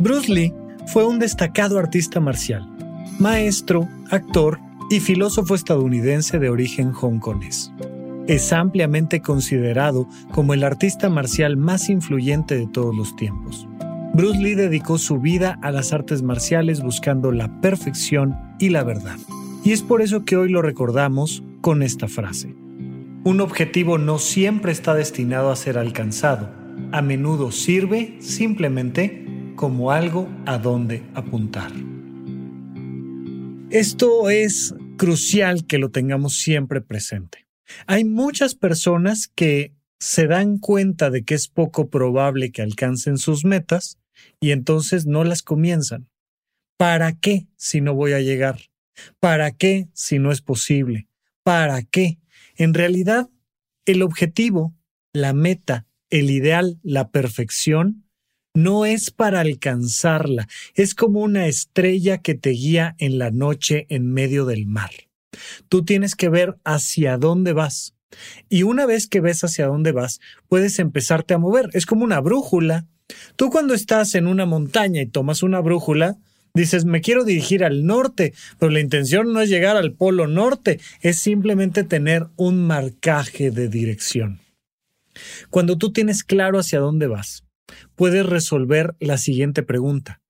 Bruce Lee fue un destacado artista marcial, maestro, actor y filósofo estadounidense de origen hongkonés. Es ampliamente considerado como el artista marcial más influyente de todos los tiempos. Bruce Lee dedicó su vida a las artes marciales buscando la perfección y la verdad. Y es por eso que hoy lo recordamos con esta frase. Un objetivo no siempre está destinado a ser alcanzado. A menudo sirve simplemente como algo a donde apuntar. Esto es crucial que lo tengamos siempre presente. Hay muchas personas que se dan cuenta de que es poco probable que alcancen sus metas y entonces no las comienzan. ¿Para qué si no voy a llegar? ¿Para qué si no es posible? ¿Para qué? En realidad, el objetivo, la meta, el ideal, la perfección, no es para alcanzarla, es como una estrella que te guía en la noche en medio del mar. Tú tienes que ver hacia dónde vas. Y una vez que ves hacia dónde vas, puedes empezarte a mover. Es como una brújula. Tú cuando estás en una montaña y tomas una brújula, dices, me quiero dirigir al norte, pero la intención no es llegar al polo norte, es simplemente tener un marcaje de dirección. Cuando tú tienes claro hacia dónde vas, puedes resolver la siguiente pregunta.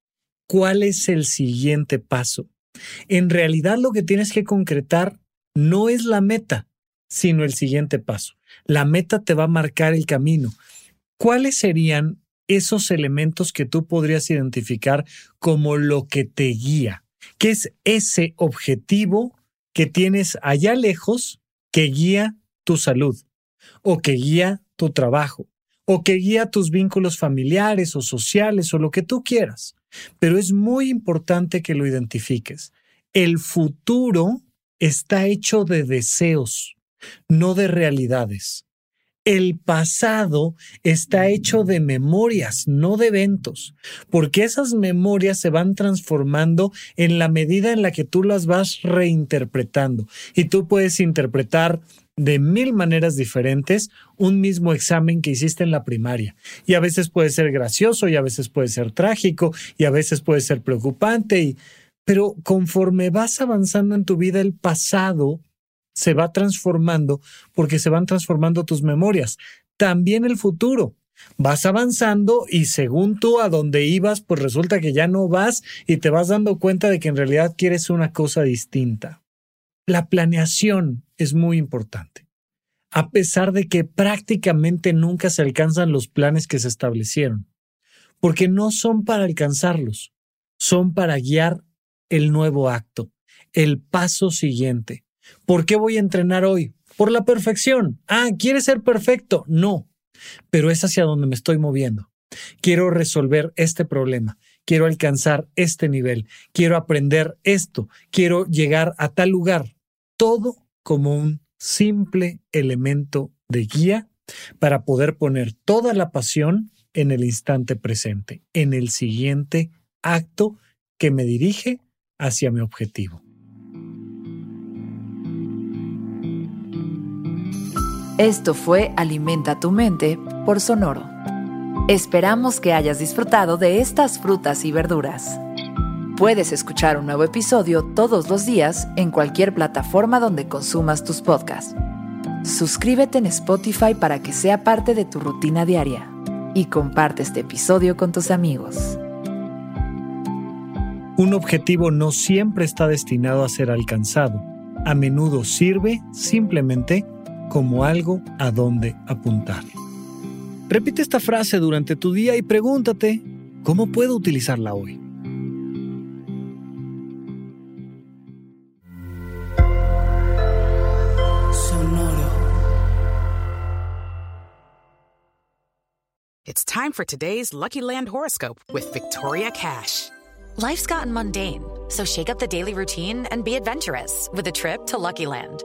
¿Cuál es el siguiente paso? En realidad lo que tienes que concretar no es la meta, sino el siguiente paso. La meta te va a marcar el camino. ¿Cuáles serían esos elementos que tú podrías identificar como lo que te guía? ¿Qué es ese objetivo que tienes allá lejos que guía tu salud o que guía tu trabajo o que guía tus vínculos familiares o sociales o lo que tú quieras. Pero es muy importante que lo identifiques. El futuro está hecho de deseos, no de realidades. El pasado está hecho de memorias, no de eventos, porque esas memorias se van transformando en la medida en la que tú las vas reinterpretando. Y tú puedes interpretar de mil maneras diferentes un mismo examen que hiciste en la primaria. Y a veces puede ser gracioso y a veces puede ser trágico y a veces puede ser preocupante. Y, pero conforme vas avanzando en tu vida, el pasado se va transformando porque se van transformando tus memorias. También el futuro. Vas avanzando y según tú a dónde ibas, pues resulta que ya no vas y te vas dando cuenta de que en realidad quieres una cosa distinta. La planeación es muy importante. A pesar de que prácticamente nunca se alcanzan los planes que se establecieron, porque no son para alcanzarlos, son para guiar el nuevo acto, el paso siguiente. ¿Por qué voy a entrenar hoy? Por la perfección. Ah, ¿quieres ser perfecto? No, pero es hacia donde me estoy moviendo. Quiero resolver este problema, quiero alcanzar este nivel, quiero aprender esto, quiero llegar a tal lugar todo como un simple elemento de guía para poder poner toda la pasión en el instante presente, en el siguiente acto que me dirige hacia mi objetivo. Esto fue Alimenta tu mente por Sonoro. Esperamos que hayas disfrutado de estas frutas y verduras. Puedes escuchar un nuevo episodio todos los días en cualquier plataforma donde consumas tus podcasts. Suscríbete en Spotify para que sea parte de tu rutina diaria y comparte este episodio con tus amigos. Un objetivo no siempre está destinado a ser alcanzado. A menudo sirve simplemente como algo a donde apuntar. Repite esta frase durante tu día y pregúntate, ¿cómo puedo utilizarla hoy? It's time for today's Lucky Land horoscope with Victoria Cash. Life's gotten mundane, so shake up the daily routine and be adventurous with a trip to Lucky Land.